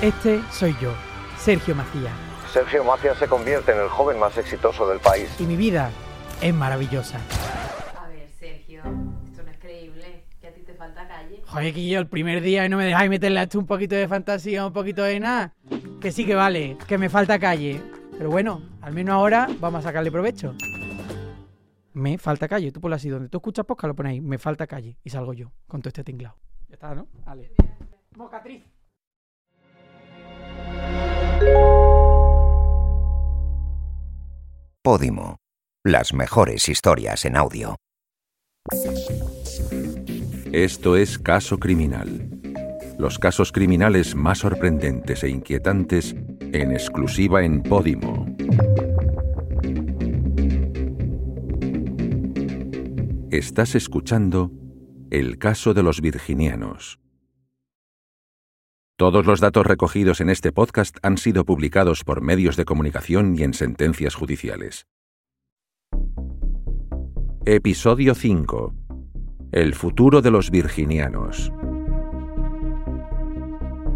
Este soy yo, Sergio Macías. Sergio Macías se convierte en el joven más exitoso del país. Y mi vida es maravillosa. A ver, Sergio, esto no es creíble. Que a ti te falta calle. Joder, que yo el primer día y no me dejáis meterle a esto un poquito de fantasía, un poquito de nada. Que sí que vale, que me falta calle. Pero bueno, al menos ahora vamos a sacarle provecho. Me falta calle, tú ponlo así, donde tú escuchas posca lo ponéis, me falta calle. Y salgo yo, con todo este tinglado. Ya está, ¿no? Vale. Mocatriz. Podimo. Las mejores historias en audio. Esto es Caso Criminal. Los casos criminales más sorprendentes e inquietantes en exclusiva en Podimo. Estás escuchando El caso de los virginianos. Todos los datos recogidos en este podcast han sido publicados por medios de comunicación y en sentencias judiciales. Episodio 5. El futuro de los virginianos.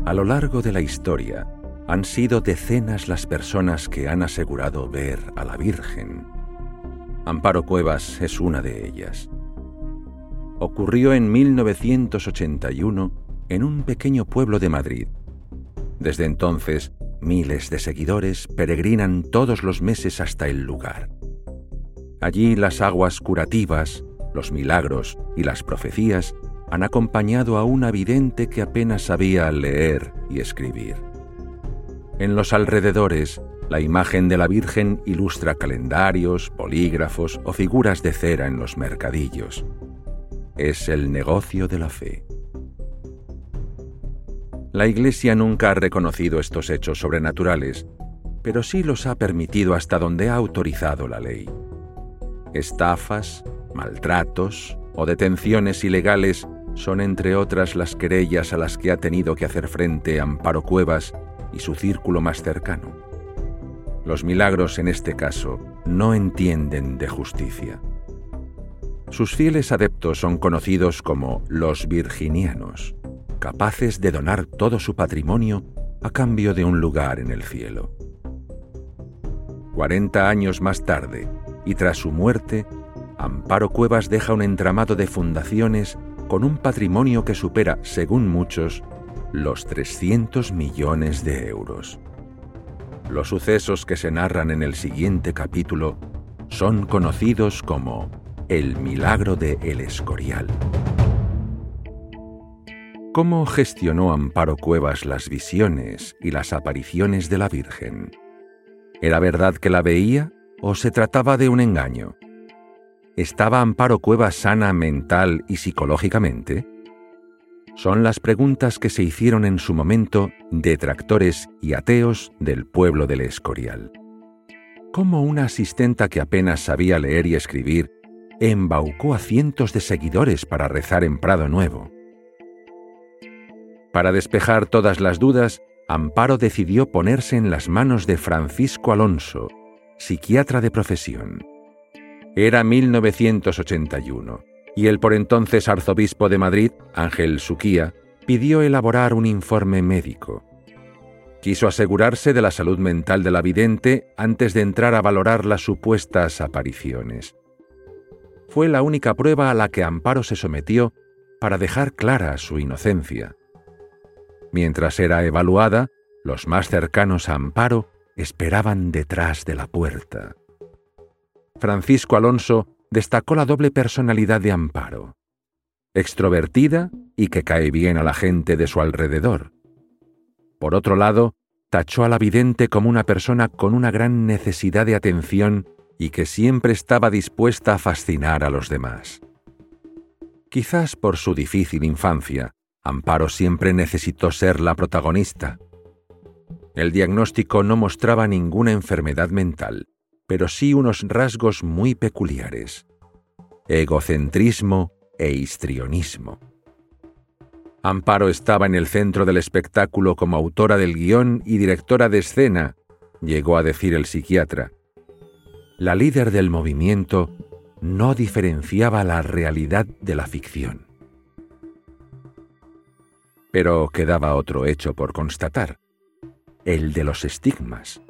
A lo largo de la historia, han sido decenas las personas que han asegurado ver a la Virgen. Amparo Cuevas es una de ellas. Ocurrió en 1981 en un pequeño pueblo de Madrid. Desde entonces, miles de seguidores peregrinan todos los meses hasta el lugar. Allí las aguas curativas, los milagros y las profecías han acompañado a una vidente que apenas sabía leer y escribir. En los alrededores, la imagen de la Virgen ilustra calendarios, polígrafos o figuras de cera en los mercadillos. Es el negocio de la fe. La Iglesia nunca ha reconocido estos hechos sobrenaturales, pero sí los ha permitido hasta donde ha autorizado la ley. Estafas, maltratos o detenciones ilegales son entre otras las querellas a las que ha tenido que hacer frente Amparo Cuevas y su círculo más cercano. Los milagros en este caso no entienden de justicia. Sus fieles adeptos son conocidos como los virginianos, capaces de donar todo su patrimonio a cambio de un lugar en el cielo. Cuarenta años más tarde, y tras su muerte, Amparo Cuevas deja un entramado de fundaciones con un patrimonio que supera, según muchos, los 300 millones de euros. Los sucesos que se narran en el siguiente capítulo son conocidos como el milagro de El Escorial. ¿Cómo gestionó Amparo Cuevas las visiones y las apariciones de la Virgen? ¿Era verdad que la veía o se trataba de un engaño? ¿Estaba Amparo Cuevas sana mental y psicológicamente? Son las preguntas que se hicieron en su momento detractores y ateos del pueblo del Escorial. ¿Cómo una asistenta que apenas sabía leer y escribir embaucó a cientos de seguidores para rezar en Prado Nuevo? Para despejar todas las dudas, Amparo decidió ponerse en las manos de Francisco Alonso, psiquiatra de profesión. Era 1981 y el por entonces arzobispo de Madrid, Ángel Suquía, pidió elaborar un informe médico. Quiso asegurarse de la salud mental de la vidente antes de entrar a valorar las supuestas apariciones. Fue la única prueba a la que Amparo se sometió para dejar clara su inocencia. Mientras era evaluada, los más cercanos a Amparo esperaban detrás de la puerta. Francisco Alonso destacó la doble personalidad de Amparo, extrovertida y que cae bien a la gente de su alrededor. Por otro lado, tachó a la vidente como una persona con una gran necesidad de atención y que siempre estaba dispuesta a fascinar a los demás. Quizás por su difícil infancia, Amparo siempre necesitó ser la protagonista. El diagnóstico no mostraba ninguna enfermedad mental, pero sí unos rasgos muy peculiares. Egocentrismo e histrionismo. Amparo estaba en el centro del espectáculo como autora del guion y directora de escena, llegó a decir el psiquiatra. La líder del movimiento no diferenciaba la realidad de la ficción. Pero quedaba otro hecho por constatar. el de los estigmas.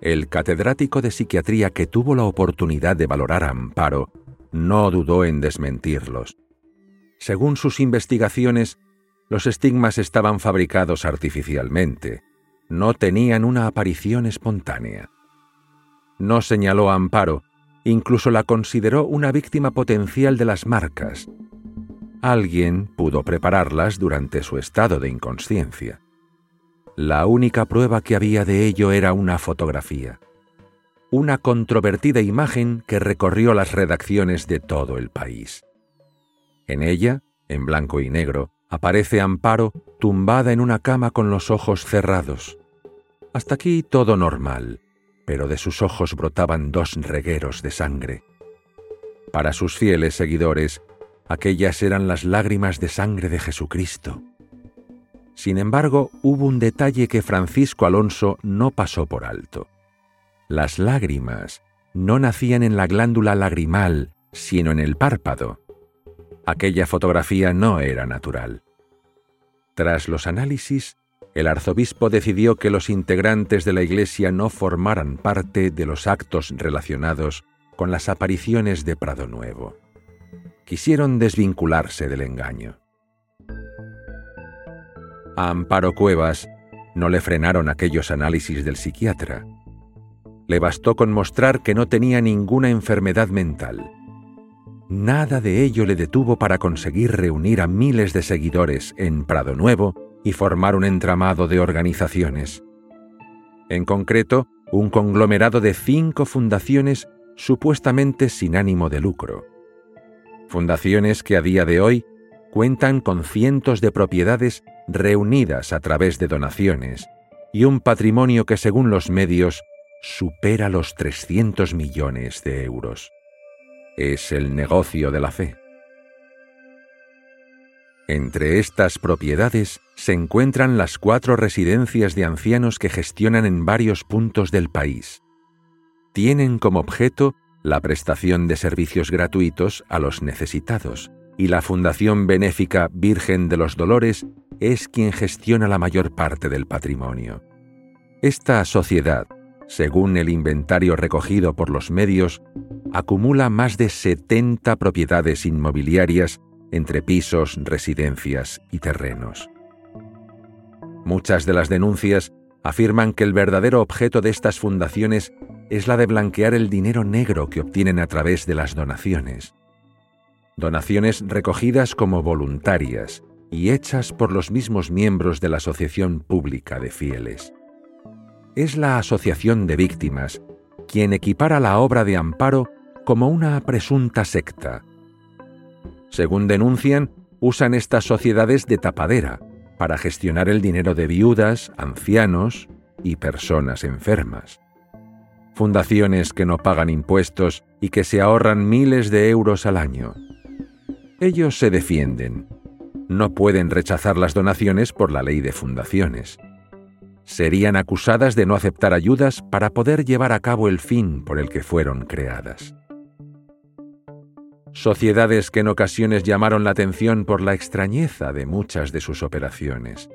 El catedrático de psiquiatría que tuvo la oportunidad de valorar a Amparo no dudó en desmentirlos. Según sus investigaciones, los estigmas estaban fabricados artificialmente, no tenían una aparición espontánea. No señaló a Amparo, incluso la consideró una víctima potencial de las marcas. Alguien pudo prepararlas durante su estado de inconsciencia. La única prueba que había de ello era una fotografía. Una controvertida imagen que recorrió las redacciones de todo el país. En ella, en blanco y negro, aparece Amparo tumbada en una cama con los ojos cerrados. Hasta aquí todo normal, pero de sus ojos brotaban dos regueros de sangre. Para sus fieles seguidores, aquellas eran las lágrimas de sangre de Jesucristo. Sin embargo, hubo un detalle que Francisco Alonso no pasó por alto. Las lágrimas no nacían en la glándula lagrimal, sino en el párpado. Aquella fotografía no era natural. Tras los análisis, el arzobispo decidió que los integrantes de la Iglesia no formaran parte de los actos relacionados con las apariciones de Prado Nuevo. Quisieron desvincularse del engaño. A Amparo Cuevas no le frenaron aquellos análisis del psiquiatra. Le bastó con mostrar que no tenía ninguna enfermedad mental nada de ello le detuvo para conseguir reunir a miles de seguidores en Prado Nuevo y formar un entramado de organizaciones. En concreto, un conglomerado de cinco fundaciones supuestamente sin ánimo de lucro. Fundaciones que a día de hoy cuentan con cientos de propiedades reunidas a través de donaciones y un patrimonio que según los medios supera los 300 millones de euros es el negocio de la fe. Entre estas propiedades se encuentran las cuatro residencias de ancianos que gestionan en varios puntos del país. Tienen como objeto la prestación de servicios gratuitos a los necesitados, y la Fundación Benéfica Virgen de los Dolores es quien gestiona la mayor parte del patrimonio. Esta sociedad, según el inventario recogido por los medios, acumula más de 70 propiedades inmobiliarias entre pisos, residencias y terrenos. Muchas de las denuncias afirman que el verdadero objeto de estas fundaciones es la de blanquear el dinero negro que obtienen a través de las donaciones. Donaciones recogidas como voluntarias y hechas por los mismos miembros de la Asociación Pública de Fieles es la Asociación de Víctimas quien equipara la obra de Amparo como una presunta secta. Según denuncian, usan estas sociedades de tapadera para gestionar el dinero de viudas, ancianos y personas enfermas. Fundaciones que no pagan impuestos y que se ahorran miles de euros al año. Ellos se defienden. No pueden rechazar las donaciones por la ley de fundaciones serían acusadas de no aceptar ayudas para poder llevar a cabo el fin por el que fueron creadas. Sociedades que en ocasiones llamaron la atención por la extrañeza de muchas de sus operaciones,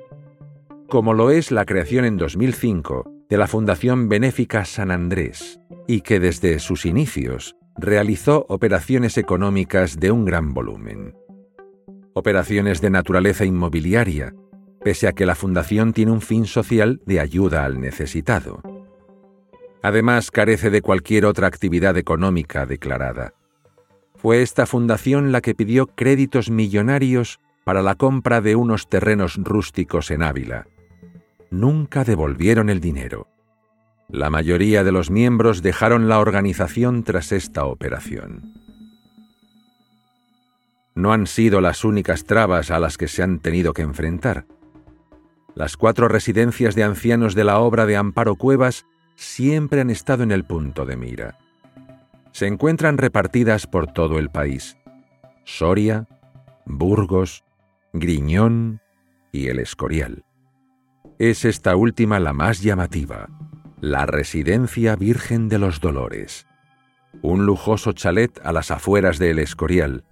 como lo es la creación en 2005 de la Fundación Benéfica San Andrés, y que desde sus inicios realizó operaciones económicas de un gran volumen. Operaciones de naturaleza inmobiliaria, pese a que la fundación tiene un fin social de ayuda al necesitado. Además, carece de cualquier otra actividad económica declarada. Fue esta fundación la que pidió créditos millonarios para la compra de unos terrenos rústicos en Ávila. Nunca devolvieron el dinero. La mayoría de los miembros dejaron la organización tras esta operación. No han sido las únicas trabas a las que se han tenido que enfrentar. Las cuatro residencias de ancianos de la obra de Amparo Cuevas siempre han estado en el punto de mira. Se encuentran repartidas por todo el país. Soria, Burgos, Griñón y El Escorial. Es esta última la más llamativa, la Residencia Virgen de los Dolores. Un lujoso chalet a las afueras de El Escorial,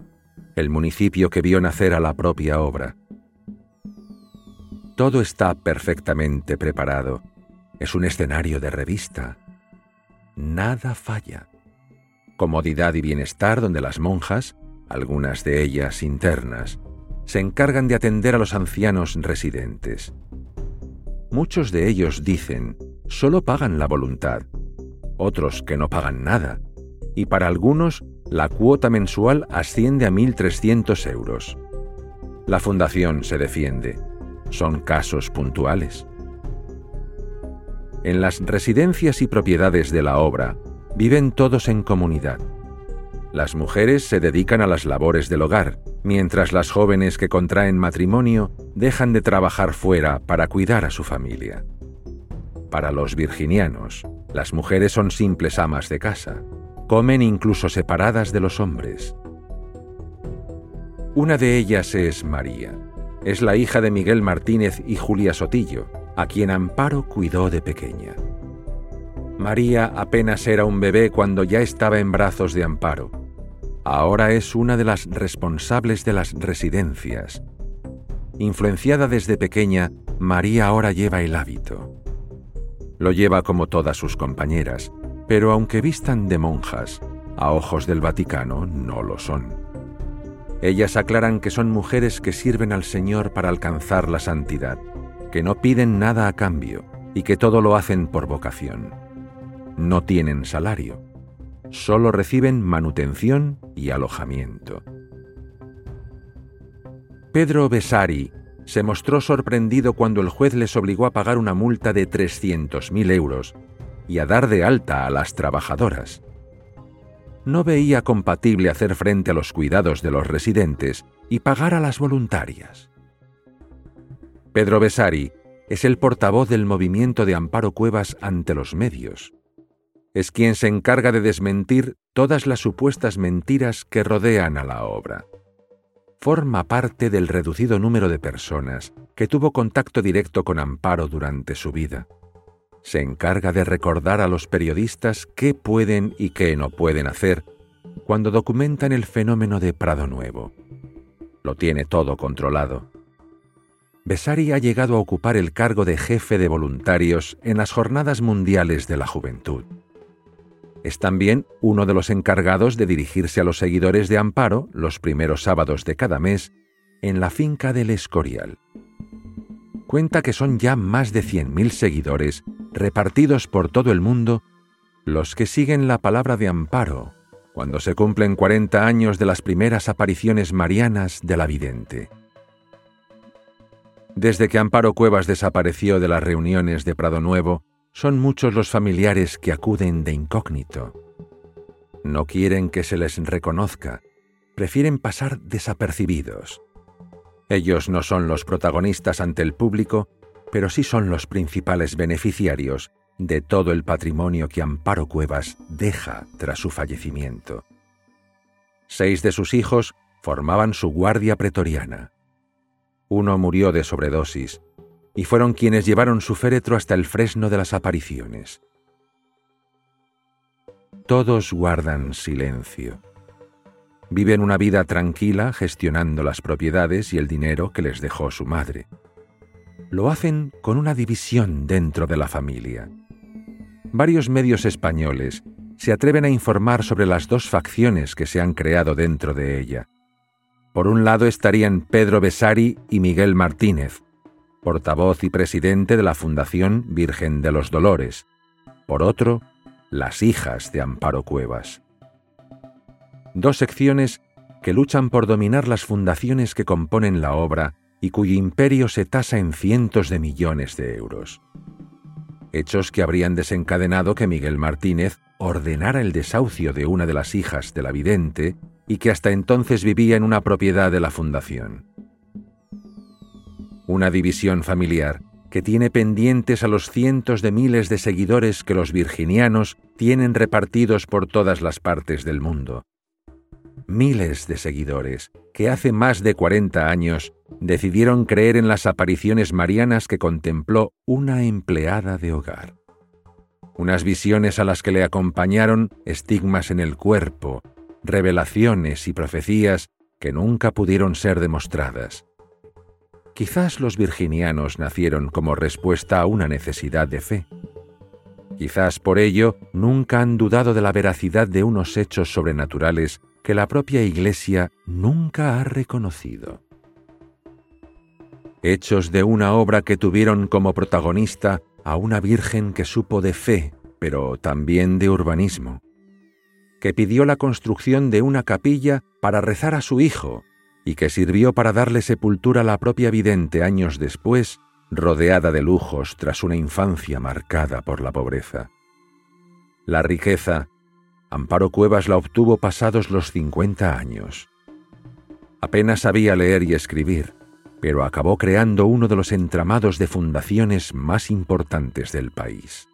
el municipio que vio nacer a la propia obra. Todo está perfectamente preparado es un escenario de revista. Nada falla. Comodidad y bienestar donde las monjas, algunas de ellas internas, se encargan de atender a los ancianos residentes. Muchos de ellos dicen, solo pagan la voluntad, otros que no pagan nada, y para algunos la cuota mensual asciende a 1.300 euros. La fundación se defiende. Son casos puntuales. En las residencias y propiedades de la obra viven todos en comunidad. Las mujeres se dedican a las labores del hogar, mientras las jóvenes que contraen matrimonio dejan de trabajar fuera para cuidar a su familia. Para los virginianos, las mujeres son simples amas de casa, comen incluso separadas de los hombres. Una de ellas es María. Es la hija de Miguel Martínez y Julia Sotillo, a quien Amparo cuidó de pequeña. María apenas era un bebé cuando ya estaba en brazos de Amparo Ahora es una de las responsables de las residencias. Influenciada desde pequeña, María ahora lleva el hábito. Lo lleva como todas sus compañeras, pero aunque vistan de monjas, a ojos del Vaticano no lo son. Ellas aclaran que son mujeres que sirven al Señor para alcanzar la santidad, que no piden nada a cambio y que todo lo hacen por vocación. No tienen salario solo reciben manutención y alojamiento. Pedro Besari se mostró sorprendido cuando el juez les obligó a pagar una multa de 300.000 euros y a dar de alta a las trabajadoras. No veía compatible hacer frente a los cuidados de los residentes y pagar a las voluntarias. Pedro Besari es el portavoz del movimiento de Amparo Cuevas ante los medios es quien se encarga de desmentir todas las supuestas mentiras que rodean a la obra. Forma parte del reducido número de personas que tuvo contacto directo con Amparo durante su vida. Se encarga de recordar a los periodistas qué pueden y qué no pueden hacer cuando documentan el fenómeno de Prado Nuevo. Lo tiene todo controlado. Besari ha llegado a ocupar el cargo de jefe de voluntarios en las Jornadas Mundiales de la Juventud. Es también uno de los encargados de dirigirse a los seguidores de Amparo los primeros sábados de cada mes en la finca del Escorial. Cuenta que son ya más de 100.000 seguidores repartidos por todo el mundo los que siguen la palabra de Amparo cuando se cumplen 40 años de las primeras apariciones marianas de la vidente. Desde que Amparo Cuevas desapareció de las reuniones de Prado Nuevo, son muchos los familiares que acuden de incógnito. No quieren que se les reconozca, prefieren pasar desapercibidos. Ellos no son los protagonistas ante el público, pero sí son los principales beneficiarios de todo el patrimonio que Amparo Cuevas deja tras su fallecimiento. Seis de sus hijos formaban su guardia pretoriana. Uno murió de sobredosis, y fueron quienes llevaron su féretro hasta el fresno de las apariciones. Todos guardan silencio. Viven una vida tranquila gestionando las propiedades y el dinero que les dejó su madre. Lo hacen con una división dentro de la familia. Varios medios españoles se atreven a informar sobre las dos facciones que se han creado dentro de ella. Por un lado estarían Pedro Besari y Miguel Martínez, portavoz y presidente de la Fundación Virgen de los Dolores. Por otro, las hijas de Amparo Cuevas. Dos secciones que luchan por dominar las fundaciones que componen la obra y cuyo imperio se tasa en cientos de millones de euros. Hechos que habrían desencadenado que Miguel Martínez ordenara el desahucio de una de las hijas de la vidente y que hasta entonces vivía en una propiedad de la fundación una división familiar que tiene pendientes a los cientos de miles de seguidores que los virginianos tienen repartidos por todas las partes del mundo. Miles de seguidores que hace más de 40 años decidieron creer en las apariciones marianas que contempló una empleada de hogar. Unas visiones a las que le acompañaron estigmas en el cuerpo, revelaciones y profecías que nunca pudieron ser demostradas Quizás los virginianos nacieron como respuesta a una necesidad de fe, Quizás por ello nunca han dudado de la veracidad de unos hechos sobrenaturales que la propia Iglesia nunca ha reconocido. Hechos de una obra que tuvieron como protagonista a una virgen que supo de fe, pero también de urbanismo, que pidió la construcción de una capilla para rezar a su hijo y que sirvió para darle sepultura a la propia vidente años después, rodeada de lujos tras una infancia marcada por la pobreza. La riqueza, Amparo Cuevas la obtuvo pasados los 50 años. Apenas sabía leer y escribir, pero acabó creando uno de los entramados de fundaciones más importantes del país.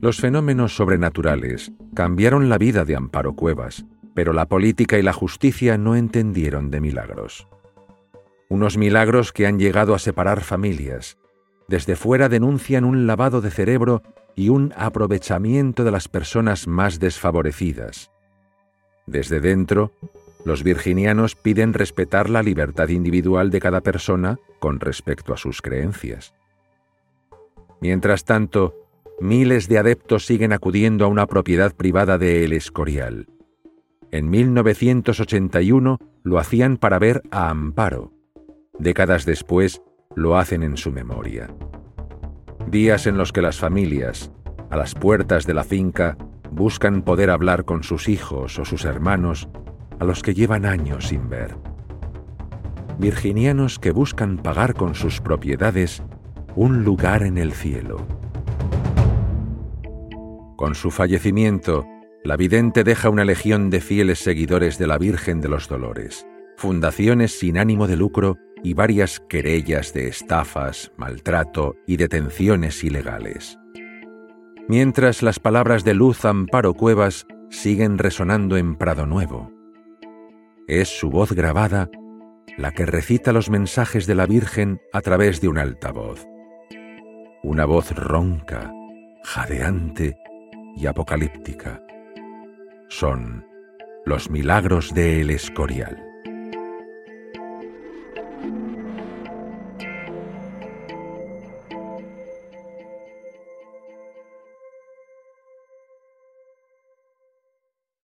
Los fenómenos sobrenaturales cambiaron la vida de Amparo Cuevas, pero la política y la justicia no entendieron de milagros. Unos milagros que han llegado a separar familias. Desde fuera denuncian un lavado de cerebro y un aprovechamiento de las personas más desfavorecidas. Desde dentro, los virginianos piden respetar la libertad individual de cada persona con respecto a sus creencias. Mientras tanto, miles de adeptos siguen acudiendo a una propiedad privada de El Escorial. En 1981 lo hacían para ver a Amparo. Décadas después lo hacen en su memoria. Días en los que las familias, a las puertas de la finca, buscan poder hablar con sus hijos o sus hermanos a los que llevan años sin ver. Virginianos que buscan pagar con sus propiedades un lugar en el cielo. Con su fallecimiento, la vidente deja una legión de fieles seguidores de la Virgen de los Dolores, fundaciones sin ánimo de lucro y varias querellas de estafas, maltrato y detenciones ilegales. Mientras las palabras de Luz Amparo Cuevas siguen resonando en Prado Nuevo. Es su voz grabada la que recita los mensajes de la Virgen a través de un altavoz. Una voz ronca, jadeante y apocalíptica. Son los milagros de El Escorial.